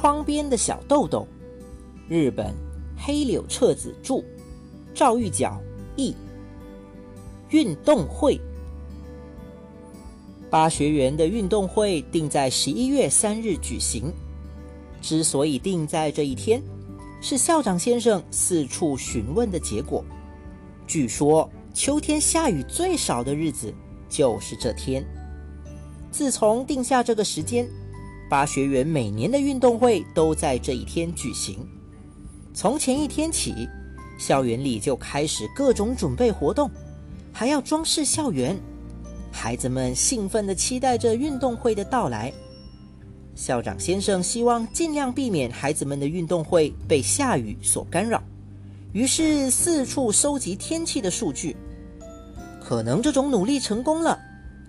窗边的小豆豆，日本黑柳彻子著，赵玉角译。运动会，八学园的运动会定在十一月三日举行。之所以定在这一天，是校长先生四处询问的结果。据说秋天下雨最少的日子就是这天。自从定下这个时间，八学园每年的运动会都在这一天举行。从前一天起，校园里就开始各种准备活动，还要装饰校园。孩子们兴奋地期待着运动会的到来。校长先生希望尽量避免孩子们的运动会被下雨所干扰，于是四处收集天气的数据。可能这种努力成功了，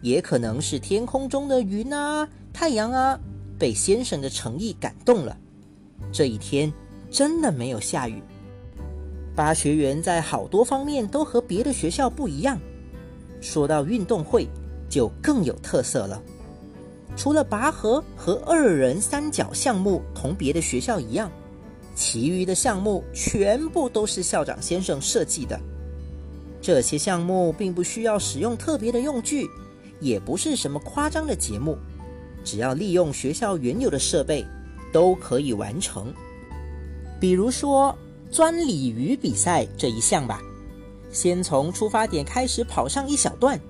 也可能是天空中的云啊、太阳啊被先生的诚意感动了。这一天真的没有下雨。八学园在好多方面都和别的学校不一样，说到运动会就更有特色了。除了拔河和二人三角项目同别的学校一样，其余的项目全部都是校长先生设计的。这些项目并不需要使用特别的用具，也不是什么夸张的节目，只要利用学校原有的设备，都可以完成。比如说钻鲤鱼比赛这一项吧，先从出发点开始跑上一小段。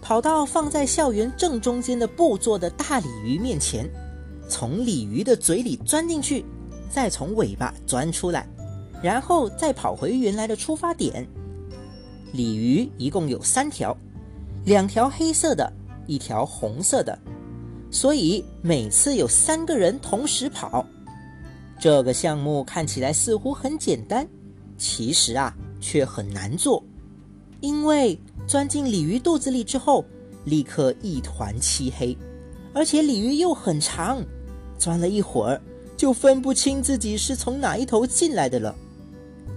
跑到放在校园正中间的布做的大鲤鱼面前，从鲤鱼的嘴里钻进去，再从尾巴钻出来，然后再跑回原来的出发点。鲤鱼一共有三条，两条黑色的，一条红色的，所以每次有三个人同时跑。这个项目看起来似乎很简单，其实啊却很难做，因为。钻进鲤鱼肚子里之后，立刻一团漆黑，而且鲤鱼又很长，钻了一会儿就分不清自己是从哪一头进来的了。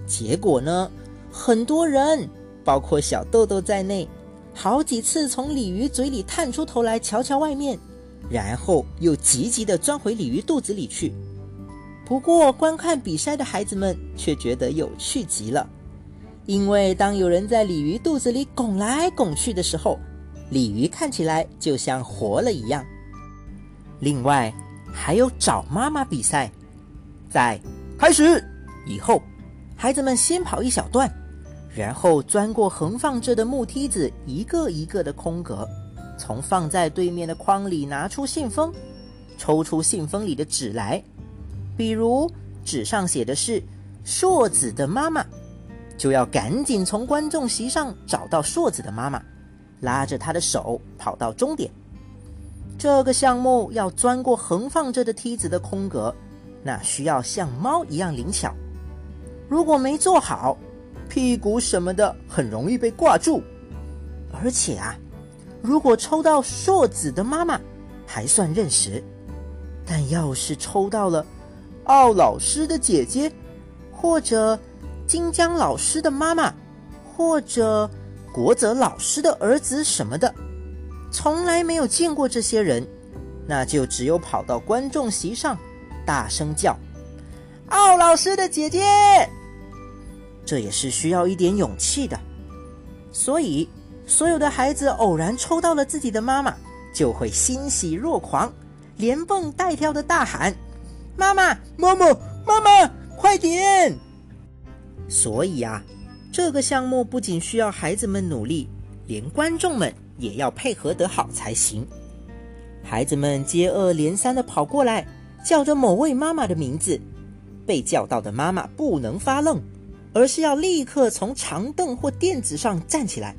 结果呢，很多人，包括小豆豆在内，好几次从鲤鱼嘴里探出头来瞧瞧外面，然后又急急地钻回鲤鱼肚子里去。不过，观看比赛的孩子们却觉得有趣极了。因为当有人在鲤鱼肚子里拱来拱去的时候，鲤鱼看起来就像活了一样。另外，还有找妈妈比赛，在开始以后，孩子们先跑一小段，然后钻过横放着的木梯子，一个一个的空格，从放在对面的筐里拿出信封，抽出信封里的纸来，比如纸上写的是硕子的妈妈。就要赶紧从观众席上找到硕子的妈妈，拉着她的手跑到终点。这个项目要钻过横放着的梯子的空格，那需要像猫一样灵巧。如果没做好，屁股什么的很容易被挂住。而且啊，如果抽到硕子的妈妈，还算认识；但要是抽到了奥老师的姐姐，或者……金江老师的妈妈，或者国泽老师的儿子什么的，从来没有见过这些人，那就只有跑到观众席上，大声叫：“奥老师的姐姐！”这也是需要一点勇气的。所以，所有的孩子偶然抽到了自己的妈妈，就会欣喜若狂，连蹦带跳的大喊：“妈妈，妈妈，妈妈，快点！”所以啊，这个项目不仅需要孩子们努力，连观众们也要配合得好才行。孩子们接二连三地跑过来，叫着某位妈妈的名字。被叫到的妈妈不能发愣，而是要立刻从长凳或垫子上站起来，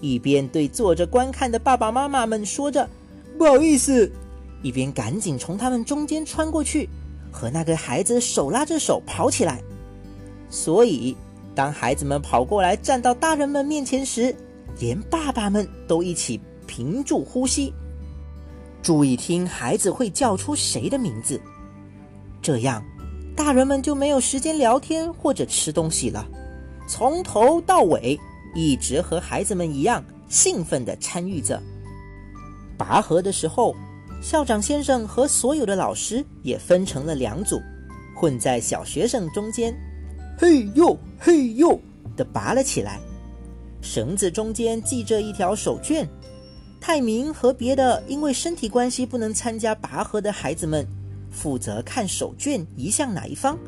一边对坐着观看的爸爸妈妈们说着“不好意思”，一边赶紧从他们中间穿过去，和那个孩子手拉着手跑起来。所以，当孩子们跑过来站到大人们面前时，连爸爸们都一起屏住呼吸，注意听孩子会叫出谁的名字。这样，大人们就没有时间聊天或者吃东西了，从头到尾一直和孩子们一样兴奋地参与着。拔河的时候，校长先生和所有的老师也分成了两组，混在小学生中间，嘿呦嘿呦的拔了起来。绳子中间系着一条手绢。泰明和别的因为身体关系不能参加拔河的孩子们，负责看手绢移向哪一方，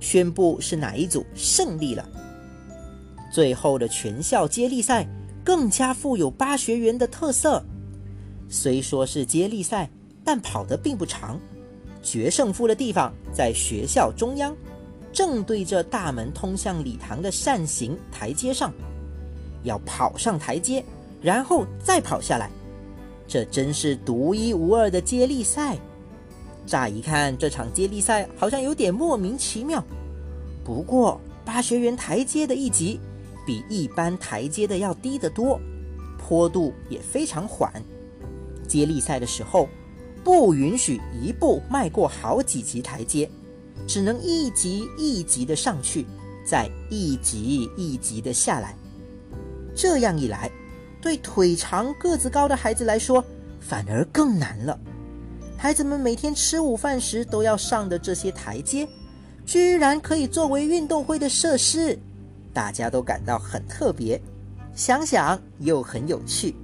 宣布是哪一组胜利了。最后的全校接力赛更加富有巴学园的特色。虽说是接力赛，但跑得并不长。决胜负的地方在学校中央，正对着大门通向礼堂的扇形台阶上。要跑上台阶，然后再跑下来。这真是独一无二的接力赛。乍一看，这场接力赛好像有点莫名其妙。不过，巴学园台阶的一级比一般台阶的要低得多，坡度也非常缓。接力赛的时候，不允许一步迈过好几级台阶，只能一级一级的上去，再一级一级的下来。这样一来，对腿长个子高的孩子来说，反而更难了。孩子们每天吃午饭时都要上的这些台阶，居然可以作为运动会的设施，大家都感到很特别，想想又很有趣。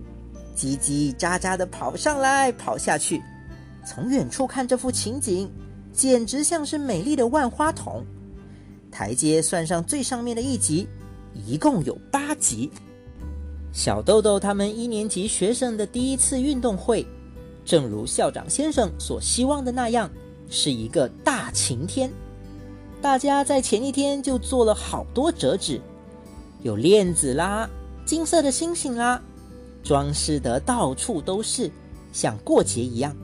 叽叽喳喳地跑上来，跑下去。从远处看这幅情景，简直像是美丽的万花筒。台阶算上最上面的一级，一共有八级。小豆豆他们一年级学生的第一次运动会，正如校长先生所希望的那样，是一个大晴天。大家在前一天就做了好多折纸，有链子啦、金色的星星啦，装饰得到处都是，像过节一样。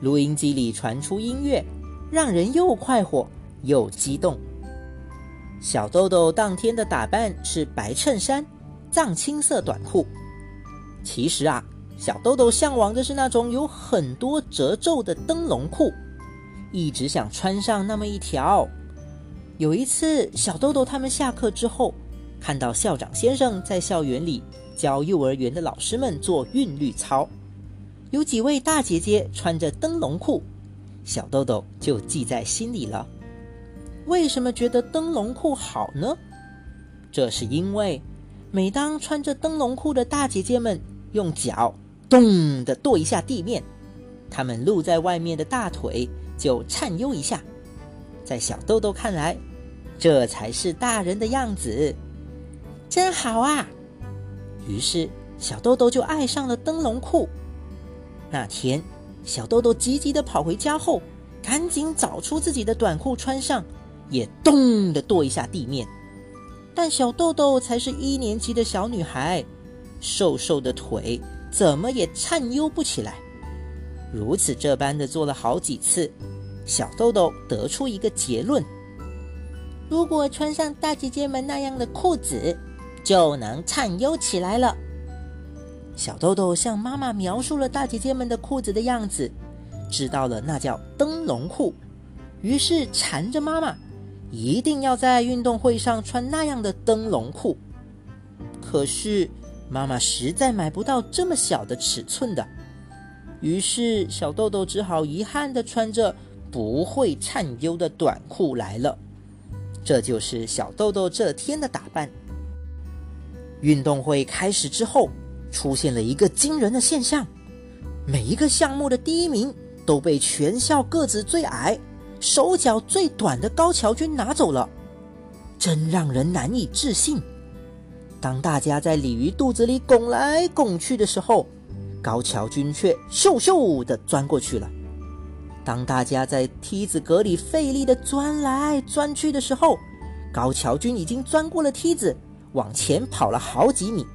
录音机里传出音乐，让人又快活又激动。小豆豆当天的打扮是白衬衫。藏青色短裤。其实啊，小豆豆向往的是那种有很多褶皱的灯笼裤，一直想穿上那么一条。有一次，小豆豆他们下课之后，看到校长先生在校园里教幼儿园的老师们做韵律操，有几位大姐姐穿着灯笼裤，小豆豆就记在心里了。为什么觉得灯笼裤好呢？这是因为。每当穿着灯笼裤的大姐姐们用脚咚的跺一下地面，她们露在外面的大腿就颤悠一下。在小豆豆看来，这才是大人的样子，真好啊！于是小豆豆就爱上了灯笼裤。那天，小豆豆急急的跑回家后，赶紧找出自己的短裤穿上，也咚的跺一下地面。但小豆豆才是一年级的小女孩，瘦瘦的腿怎么也颤悠不起来。如此这般的做了好几次，小豆豆得出一个结论：如果穿上大姐姐们那样的裤子，就能颤悠起来了。小豆豆向妈妈描述了大姐姐们的裤子的样子，知道了那叫灯笼裤，于是缠着妈妈。一定要在运动会上穿那样的灯笼裤，可是妈妈实在买不到这么小的尺寸的，于是小豆豆只好遗憾的穿着不会颤悠的短裤来了。这就是小豆豆这天的打扮。运动会开始之后，出现了一个惊人的现象：每一个项目的第一名都被全校个子最矮。手脚最短的高桥君拿走了，真让人难以置信。当大家在鲤鱼肚子里拱来拱去的时候，高桥君却咻咻的钻过去了。当大家在梯子格里费力的钻来钻去的时候，高桥君已经钻过了梯子，往前跑了好几米。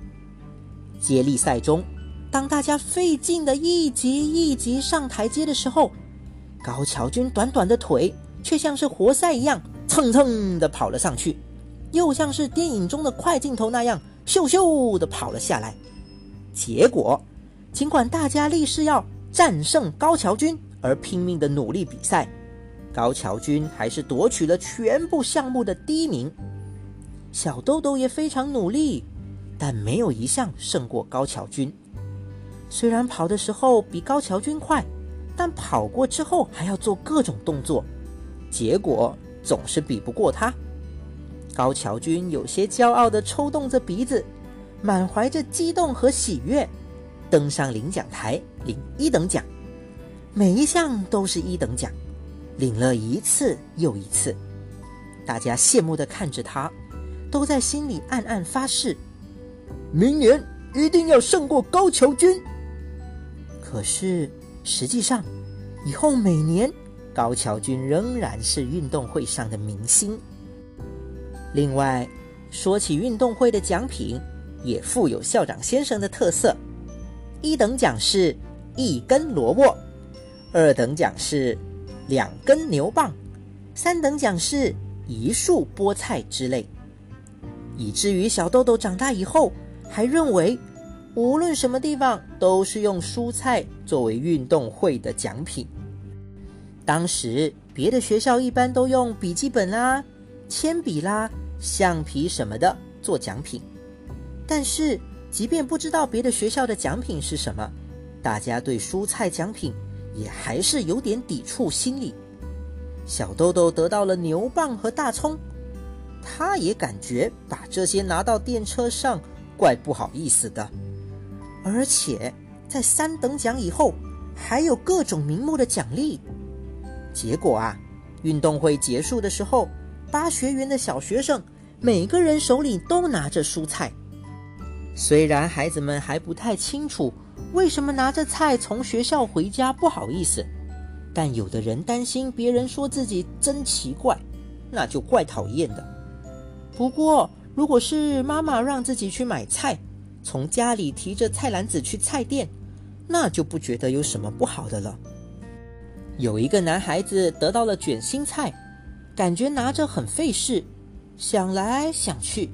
接力赛中，当大家费劲的一级一级上台阶的时候，高桥君短短的腿，却像是活塞一样蹭蹭的跑了上去，又像是电影中的快镜头那样咻咻的跑了下来。结果，尽管大家立誓要战胜高桥君而拼命的努力比赛，高桥君还是夺取了全部项目的第一名。小豆豆也非常努力，但没有一项胜过高桥君。虽然跑的时候比高桥君快。但跑过之后还要做各种动作，结果总是比不过他。高桥君有些骄傲地抽动着鼻子，满怀着激动和喜悦，登上领奖台领一等奖，每一项都是一等奖，领了一次又一次。大家羡慕的看着他，都在心里暗暗发誓：明年一定要胜过高桥君。可是实际上，以后每年高桥君仍然是运动会上的明星。另外，说起运动会的奖品，也富有校长先生的特色。一等奖是一根萝卜，二等奖是两根牛蒡，三等奖是一束菠菜之类。以至于小豆豆长大以后，还认为无论什么地方都是用蔬菜作为运动会的奖品。当时别的学校一般都用笔记本啦、铅笔啦。橡皮什么的做奖品，但是即便不知道别的学校的奖品是什么，大家对蔬菜奖品也还是有点抵触心理。小豆豆得到了牛蒡和大葱，他也感觉把这些拿到电车上怪不好意思的，而且在三等奖以后还有各种名目的奖励。结果啊，运动会结束的时候，八学园的小学生。每个人手里都拿着蔬菜，虽然孩子们还不太清楚为什么拿着菜从学校回家不好意思，但有的人担心别人说自己真奇怪，那就怪讨厌的。不过，如果是妈妈让自己去买菜，从家里提着菜篮子去菜店，那就不觉得有什么不好的了。有一个男孩子得到了卷心菜，感觉拿着很费事。想来想去，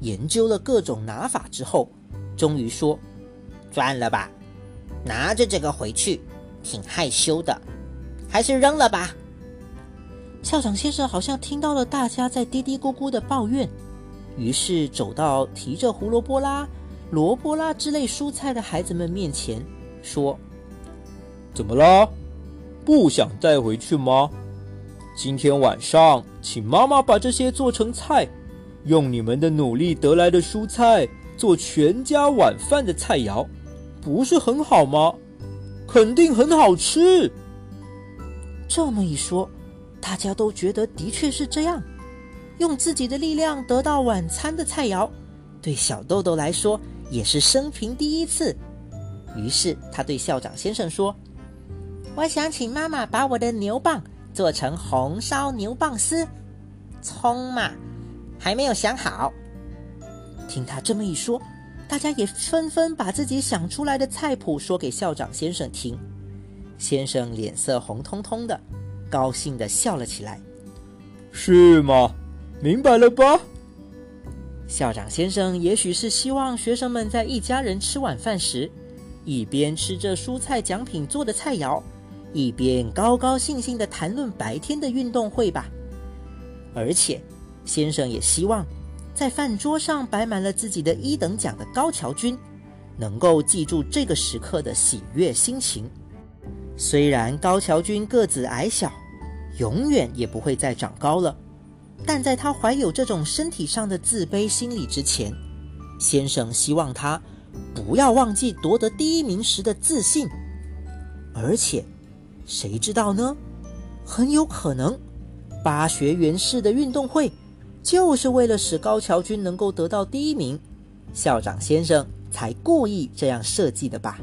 研究了各种拿法之后，终于说：“算了吧，拿着这个回去挺害羞的，还是扔了吧。”校长先生好像听到了大家在嘀嘀咕咕的抱怨，于是走到提着胡萝卜啦、萝卜啦之类蔬菜的孩子们面前，说：“怎么了？不想带回去吗？”今天晚上，请妈妈把这些做成菜，用你们的努力得来的蔬菜做全家晚饭的菜肴，不是很好吗？肯定很好吃。这么一说，大家都觉得的确是这样。用自己的力量得到晚餐的菜肴，对小豆豆来说也是生平第一次。于是他对校长先生说：“我想请妈妈把我的牛蒡。”做成红烧牛蒡丝，葱嘛还没有想好。听他这么一说，大家也纷纷把自己想出来的菜谱说给校长先生听。先生脸色红彤彤的，高兴的笑了起来。是吗？明白了吧？校长先生也许是希望学生们在一家人吃晚饭时，一边吃着蔬菜奖品做的菜肴。一边高高兴兴地谈论白天的运动会吧，而且先生也希望，在饭桌上摆满了自己的一等奖的高桥君，能够记住这个时刻的喜悦心情。虽然高桥君个子矮小，永远也不会再长高了，但在他怀有这种身体上的自卑心理之前，先生希望他不要忘记夺得第一名时的自信，而且。谁知道呢？很有可能，八学园式的运动会就是为了使高桥君能够得到第一名，校长先生才故意这样设计的吧。